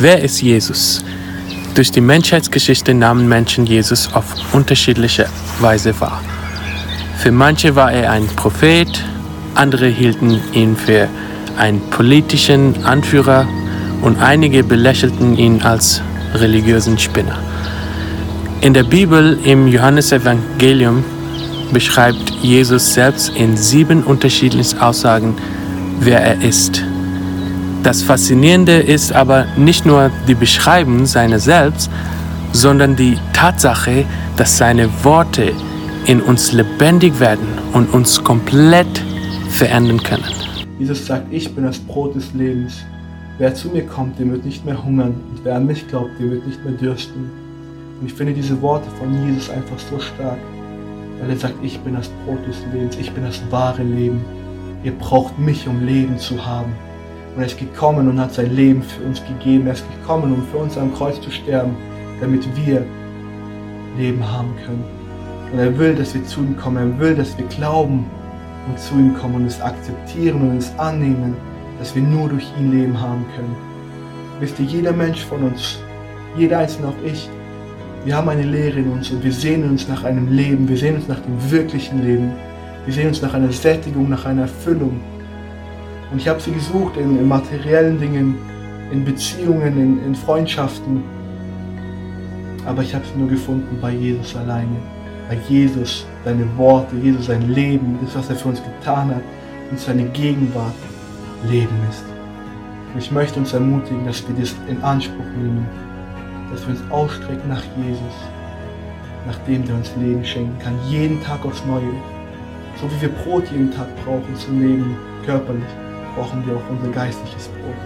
Wer ist Jesus? Durch die Menschheitsgeschichte nahmen Menschen Jesus auf unterschiedliche Weise wahr. Für manche war er ein Prophet, andere hielten ihn für einen politischen Anführer und einige belächelten ihn als religiösen Spinner. In der Bibel im Johannesevangelium beschreibt Jesus selbst in sieben unterschiedlichen Aussagen, wer er ist. Das Faszinierende ist aber nicht nur die Beschreibung seiner selbst, sondern die Tatsache, dass seine Worte in uns lebendig werden und uns komplett verändern können. Jesus sagt, ich bin das Brot des Lebens. Wer zu mir kommt, der wird nicht mehr hungern und wer an mich glaubt, der wird nicht mehr dürsten. Und ich finde diese Worte von Jesus einfach so stark, weil er sagt, ich bin das Brot des Lebens, ich bin das wahre Leben. Ihr braucht mich, um Leben zu haben. Und er ist gekommen und hat sein Leben für uns gegeben. Er ist gekommen, um für uns am Kreuz zu sterben, damit wir Leben haben können. Und er will, dass wir zu ihm kommen. Er will, dass wir glauben und zu ihm kommen und es akzeptieren und es annehmen, dass wir nur durch ihn Leben haben können. Wisst ihr, jeder Mensch von uns, jeder einzelne, auch ich, wir haben eine Lehre in uns und wir sehnen uns nach einem Leben, wir sehnen uns nach dem wirklichen Leben. Wir sehnen uns nach einer Sättigung, nach einer Erfüllung. Und ich habe sie gesucht in, in, materiellen Dingen, in Beziehungen, in, in Freundschaften. Aber ich habe sie nur gefunden bei Jesus alleine. Bei Jesus, seine Worte, Jesus sein Leben, das, was er für uns getan hat und seine Gegenwart Leben ist. Und ich möchte uns ermutigen, dass wir das in Anspruch nehmen, dass wir uns ausstrecken nach Jesus, nach dem, der uns Leben schenken kann, jeden Tag aufs Neue. So wie wir Brot jeden Tag brauchen zum Leben körperlich, brauchen wir auch unser geistliches Brot.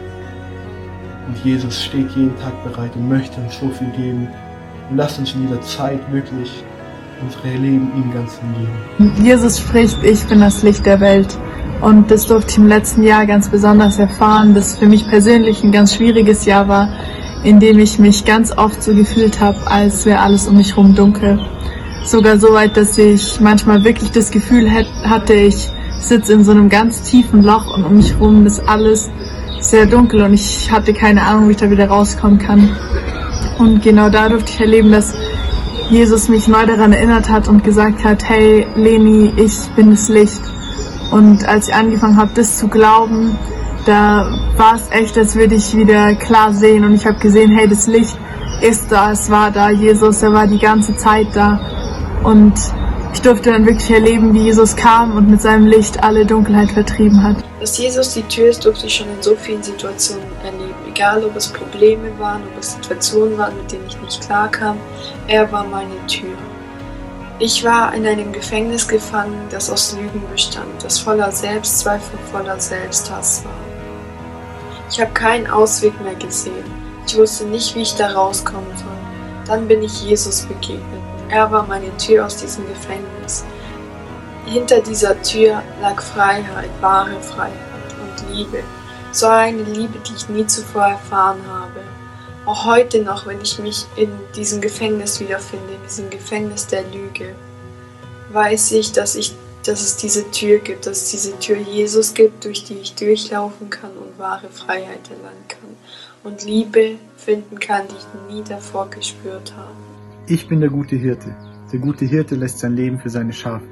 Und Jesus steht jeden Tag bereit und möchte uns so viel geben. Und lasst uns in dieser Zeit wirklich unsere Leben ihm ganz geben. Jesus spricht, ich bin das Licht der Welt. Und das durfte ich im letzten Jahr ganz besonders erfahren, das für mich persönlich ein ganz schwieriges Jahr war, in dem ich mich ganz oft so gefühlt habe, als wäre alles um mich herum dunkel. Sogar so weit, dass ich manchmal wirklich das Gefühl hatte, ich sitze in so einem ganz tiefen Loch und um mich herum ist alles sehr dunkel und ich hatte keine Ahnung, wie ich da wieder rauskommen kann. Und genau da durfte ich erleben, dass Jesus mich neu daran erinnert hat und gesagt hat, hey Leni, ich bin das Licht. Und als ich angefangen habe, das zu glauben, da war es echt, als würde ich wieder klar sehen und ich habe gesehen, hey, das Licht ist da, es war da, Jesus, er war die ganze Zeit da und ich durfte dann wirklich erleben, wie Jesus kam und mit seinem Licht alle Dunkelheit vertrieben hat. Dass Jesus die Tür ist, durfte ich schon in so vielen Situationen erleben. Egal, ob es Probleme waren, ob es Situationen waren, mit denen ich nicht klarkam, er war meine Tür. Ich war in einem Gefängnis gefangen, das aus Lügen bestand, das voller Selbstzweifel, voller Selbsthass war. Ich habe keinen Ausweg mehr gesehen. Ich wusste nicht, wie ich da rauskommen soll. Dann bin ich Jesus begegnet. Er war meine Tür aus diesem Gefängnis. Hinter dieser Tür lag Freiheit, wahre Freiheit und Liebe. So eine Liebe, die ich nie zuvor erfahren habe. Auch heute noch, wenn ich mich in diesem Gefängnis wiederfinde, in diesem Gefängnis der Lüge, weiß ich, dass ich dass es diese Tür gibt, dass es diese Tür Jesus gibt, durch die ich durchlaufen kann und wahre Freiheit erlangen kann und Liebe finden kann, die ich nie davor gespürt habe. Ich bin der gute Hirte. Der gute Hirte lässt sein Leben für seine Schafe.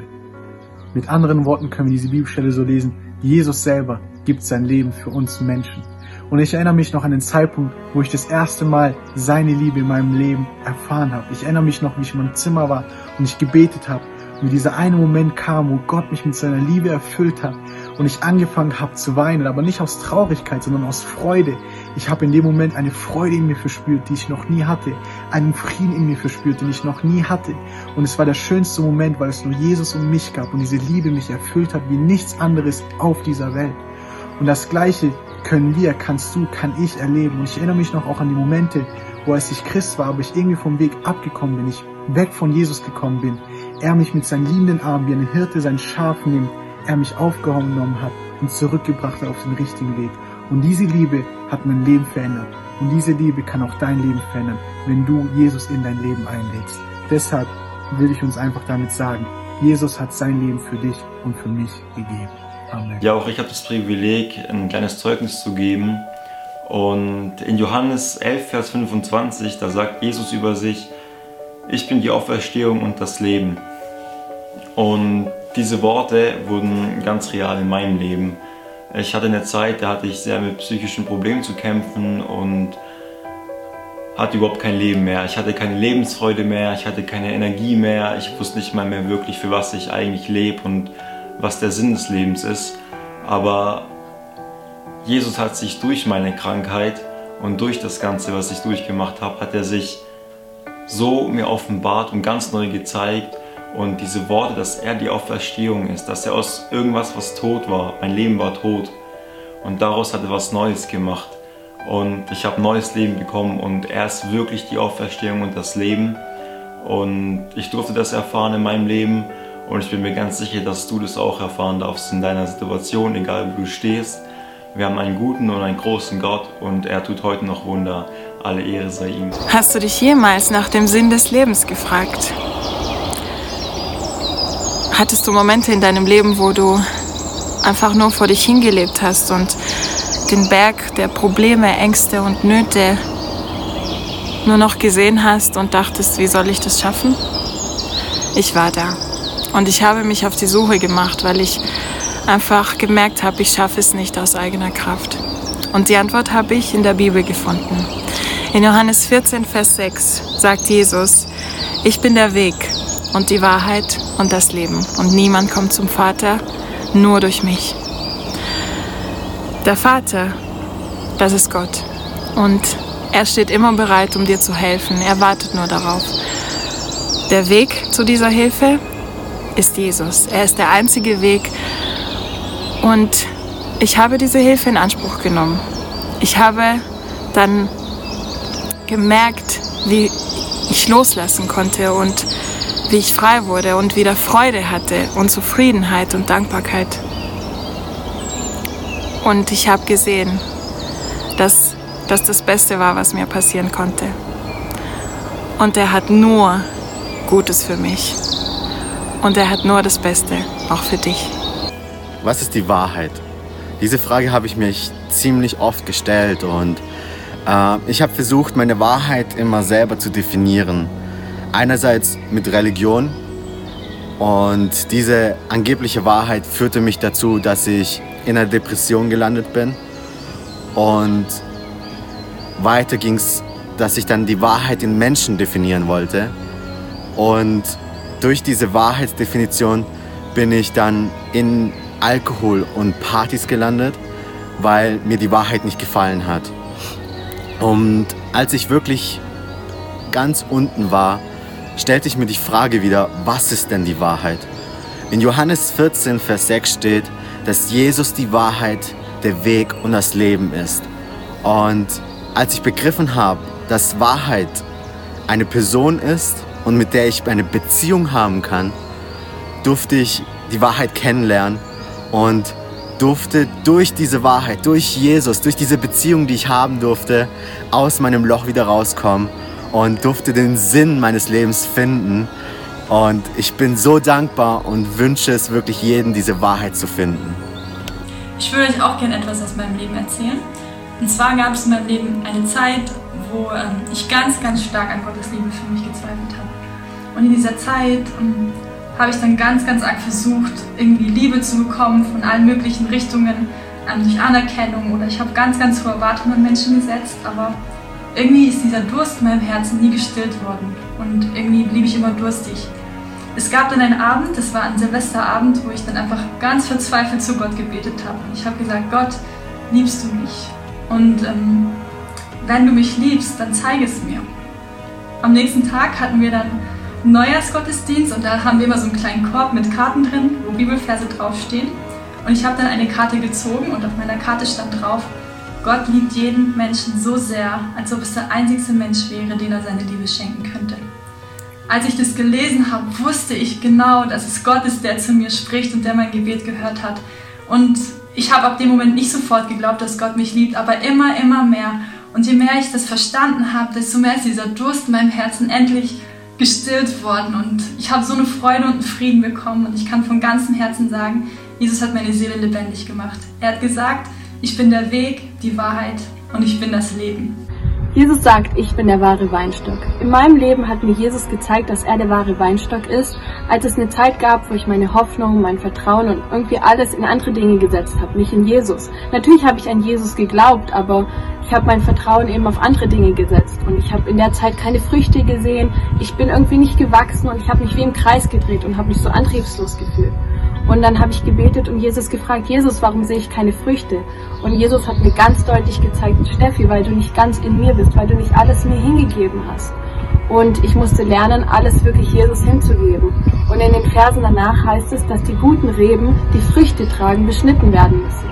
Mit anderen Worten können wir diese Bibelstelle so lesen, Jesus selber gibt sein Leben für uns Menschen. Und ich erinnere mich noch an den Zeitpunkt, wo ich das erste Mal seine Liebe in meinem Leben erfahren habe. Ich erinnere mich noch, wie ich in meinem Zimmer war und ich gebetet habe wie dieser eine Moment kam, wo Gott mich mit seiner Liebe erfüllt hat und ich angefangen habe zu weinen, aber nicht aus Traurigkeit, sondern aus Freude. Ich habe in dem Moment eine Freude in mir verspürt, die ich noch nie hatte, einen Frieden in mir verspürt, den ich noch nie hatte. Und es war der schönste Moment, weil es nur Jesus und mich gab und diese Liebe mich erfüllt hat wie nichts anderes auf dieser Welt. Und das Gleiche können wir, kannst du, kann ich erleben. Und ich erinnere mich noch auch an die Momente, wo als ich Christ war, aber ich irgendwie vom Weg abgekommen bin, ich weg von Jesus gekommen bin, er mich mit seinen liebenden Armen wie ein Hirte sein Schaf nimmt, er mich aufgenommen hat und zurückgebracht hat auf den richtigen Weg. Und diese Liebe hat mein Leben verändert. Und diese Liebe kann auch dein Leben verändern, wenn du Jesus in dein Leben einlegst. Deshalb will ich uns einfach damit sagen, Jesus hat sein Leben für dich und für mich gegeben. Amen. Ja, auch ich habe das Privileg, ein kleines Zeugnis zu geben. Und in Johannes 11, Vers 25, da sagt Jesus über sich, ich bin die Auferstehung und das Leben. Und diese Worte wurden ganz real in meinem Leben. Ich hatte eine Zeit, da hatte ich sehr mit psychischen Problemen zu kämpfen und hatte überhaupt kein Leben mehr. Ich hatte keine Lebensfreude mehr, ich hatte keine Energie mehr, ich wusste nicht mal mehr wirklich, für was ich eigentlich lebe und was der Sinn des Lebens ist. Aber Jesus hat sich durch meine Krankheit und durch das Ganze, was ich durchgemacht habe, hat er sich so mir offenbart und ganz neu gezeigt. Und diese Worte, dass er die Auferstehung ist, dass er aus irgendwas, was tot war, mein Leben war tot. Und daraus hat er was Neues gemacht. Und ich habe neues Leben bekommen und er ist wirklich die Auferstehung und das Leben. Und ich durfte das erfahren in meinem Leben und ich bin mir ganz sicher, dass du das auch erfahren darfst in deiner Situation, egal wo du stehst. Wir haben einen guten und einen großen Gott und er tut heute noch Wunder. Alle Ehre sei ihm. Hast du dich jemals nach dem Sinn des Lebens gefragt? Hattest du Momente in deinem Leben, wo du einfach nur vor dich hingelebt hast und den Berg der Probleme, Ängste und Nöte nur noch gesehen hast und dachtest, wie soll ich das schaffen? Ich war da und ich habe mich auf die Suche gemacht, weil ich einfach gemerkt habe, ich schaffe es nicht aus eigener Kraft. Und die Antwort habe ich in der Bibel gefunden. In Johannes 14, Vers 6 sagt Jesus, ich bin der Weg und die Wahrheit und das Leben und niemand kommt zum Vater nur durch mich. Der Vater, das ist Gott und er steht immer bereit, um dir zu helfen. Er wartet nur darauf. Der Weg zu dieser Hilfe ist Jesus. Er ist der einzige Weg und ich habe diese Hilfe in Anspruch genommen. Ich habe dann gemerkt, wie ich loslassen konnte und wie ich frei wurde und wieder Freude hatte und Zufriedenheit und Dankbarkeit. Und ich habe gesehen, dass das das Beste war, was mir passieren konnte. Und er hat nur Gutes für mich. Und er hat nur das Beste, auch für dich. Was ist die Wahrheit? Diese Frage habe ich mich ziemlich oft gestellt und äh, ich habe versucht, meine Wahrheit immer selber zu definieren. Einerseits mit Religion und diese angebliche Wahrheit führte mich dazu, dass ich in einer Depression gelandet bin und weiter ging es, dass ich dann die Wahrheit in Menschen definieren wollte und durch diese Wahrheitsdefinition bin ich dann in Alkohol und Partys gelandet, weil mir die Wahrheit nicht gefallen hat. Und als ich wirklich ganz unten war, stellte ich mir die Frage wieder, was ist denn die Wahrheit? In Johannes 14, Vers 6 steht, dass Jesus die Wahrheit, der Weg und das Leben ist. Und als ich begriffen habe, dass Wahrheit eine Person ist und mit der ich eine Beziehung haben kann, durfte ich die Wahrheit kennenlernen und durfte durch diese Wahrheit, durch Jesus, durch diese Beziehung, die ich haben durfte, aus meinem Loch wieder rauskommen und durfte den Sinn meines Lebens finden. Und ich bin so dankbar und wünsche es wirklich jedem, diese Wahrheit zu finden. Ich würde euch auch gerne etwas aus meinem Leben erzählen. Und zwar gab es in meinem Leben eine Zeit, wo ähm, ich ganz, ganz stark an Gottes Liebe für mich gezweifelt habe. Und in dieser Zeit ähm, habe ich dann ganz, ganz arg versucht, irgendwie Liebe zu bekommen von allen möglichen Richtungen, ähm, durch Anerkennung oder ich habe ganz, ganz hohe Erwartungen an Menschen gesetzt, aber irgendwie ist dieser Durst in meinem Herzen nie gestillt worden und irgendwie blieb ich immer durstig. Es gab dann einen Abend, das war ein Silvesterabend, wo ich dann einfach ganz verzweifelt zu Gott gebetet habe. Ich habe gesagt, Gott, liebst du mich? Und ähm, wenn du mich liebst, dann zeige es mir. Am nächsten Tag hatten wir dann Neujahrsgottesdienst und da haben wir immer so einen kleinen Korb mit Karten drin, wo Bibelverse draufstehen. Und ich habe dann eine Karte gezogen und auf meiner Karte stand drauf, Gott liebt jeden Menschen so sehr, als ob es der einzigste Mensch wäre, den er seine Liebe schenken könnte. Als ich das gelesen habe, wusste ich genau, dass es Gott ist, der zu mir spricht und der mein Gebet gehört hat. Und ich habe ab dem Moment nicht sofort geglaubt, dass Gott mich liebt, aber immer, immer mehr. Und je mehr ich das verstanden habe, desto mehr ist dieser Durst in meinem Herzen endlich gestillt worden und ich habe so eine Freude und einen Frieden bekommen und ich kann von ganzem Herzen sagen, Jesus hat meine Seele lebendig gemacht. Er hat gesagt, ich bin der Weg, die Wahrheit und ich bin das Leben. Jesus sagt, ich bin der wahre Weinstock. In meinem Leben hat mir Jesus gezeigt, dass er der wahre Weinstock ist, als es eine Zeit gab, wo ich meine Hoffnung, mein Vertrauen und irgendwie alles in andere Dinge gesetzt habe, nicht in Jesus. Natürlich habe ich an Jesus geglaubt, aber ich habe mein Vertrauen eben auf andere Dinge gesetzt und ich habe in der Zeit keine Früchte gesehen. Ich bin irgendwie nicht gewachsen und ich habe mich wie im Kreis gedreht und habe mich so antriebslos gefühlt. Und dann habe ich gebetet und Jesus gefragt, Jesus, warum sehe ich keine Früchte? Und Jesus hat mir ganz deutlich gezeigt, Steffi, weil du nicht ganz in mir bist, weil du nicht alles mir hingegeben hast. Und ich musste lernen, alles wirklich Jesus hinzugeben. Und in den Versen danach heißt es, dass die guten Reben, die Früchte tragen, beschnitten werden müssen.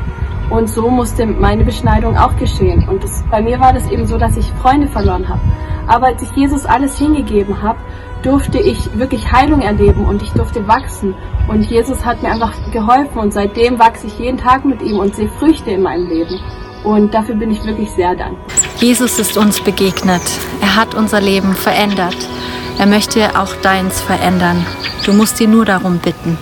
Und so musste meine Beschneidung auch geschehen. Und das, bei mir war das eben so, dass ich Freunde verloren habe. Aber als ich Jesus alles hingegeben habe, durfte ich wirklich Heilung erleben und ich durfte wachsen. Und Jesus hat mir einfach geholfen und seitdem wachse ich jeden Tag mit ihm und sehe Früchte in meinem Leben. Und dafür bin ich wirklich sehr dankbar. Jesus ist uns begegnet. Er hat unser Leben verändert. Er möchte auch deins verändern. Du musst ihn nur darum bitten.